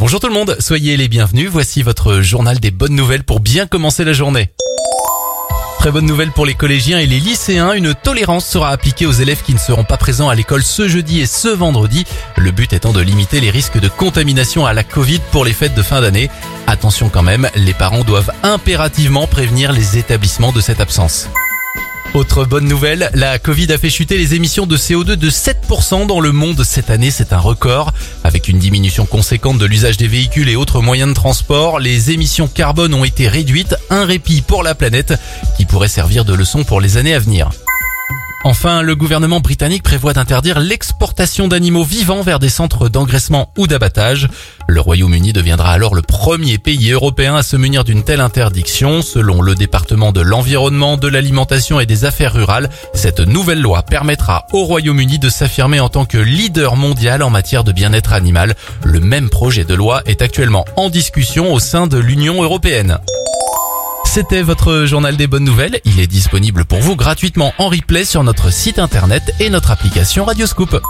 Bonjour tout le monde, soyez les bienvenus. Voici votre journal des bonnes nouvelles pour bien commencer la journée. Très bonne nouvelle pour les collégiens et les lycéens, une tolérance sera appliquée aux élèves qui ne seront pas présents à l'école ce jeudi et ce vendredi, le but étant de limiter les risques de contamination à la Covid pour les fêtes de fin d'année. Attention quand même, les parents doivent impérativement prévenir les établissements de cette absence. Autre bonne nouvelle, la Covid a fait chuter les émissions de CO2 de 7% dans le monde cette année, c'est un record. Avec une diminution conséquente de l'usage des véhicules et autres moyens de transport, les émissions carbone ont été réduites, un répit pour la planète qui pourrait servir de leçon pour les années à venir. Enfin, le gouvernement britannique prévoit d'interdire l'exportation d'animaux vivants vers des centres d'engraissement ou d'abattage. Le Royaume-Uni deviendra alors le premier pays européen à se munir d'une telle interdiction. Selon le département de l'environnement, de l'alimentation et des affaires rurales, cette nouvelle loi permettra au Royaume-Uni de s'affirmer en tant que leader mondial en matière de bien-être animal. Le même projet de loi est actuellement en discussion au sein de l'Union européenne. C'était votre journal des bonnes nouvelles. Il est disponible pour vous gratuitement en replay sur notre site internet et notre application Radioscoop.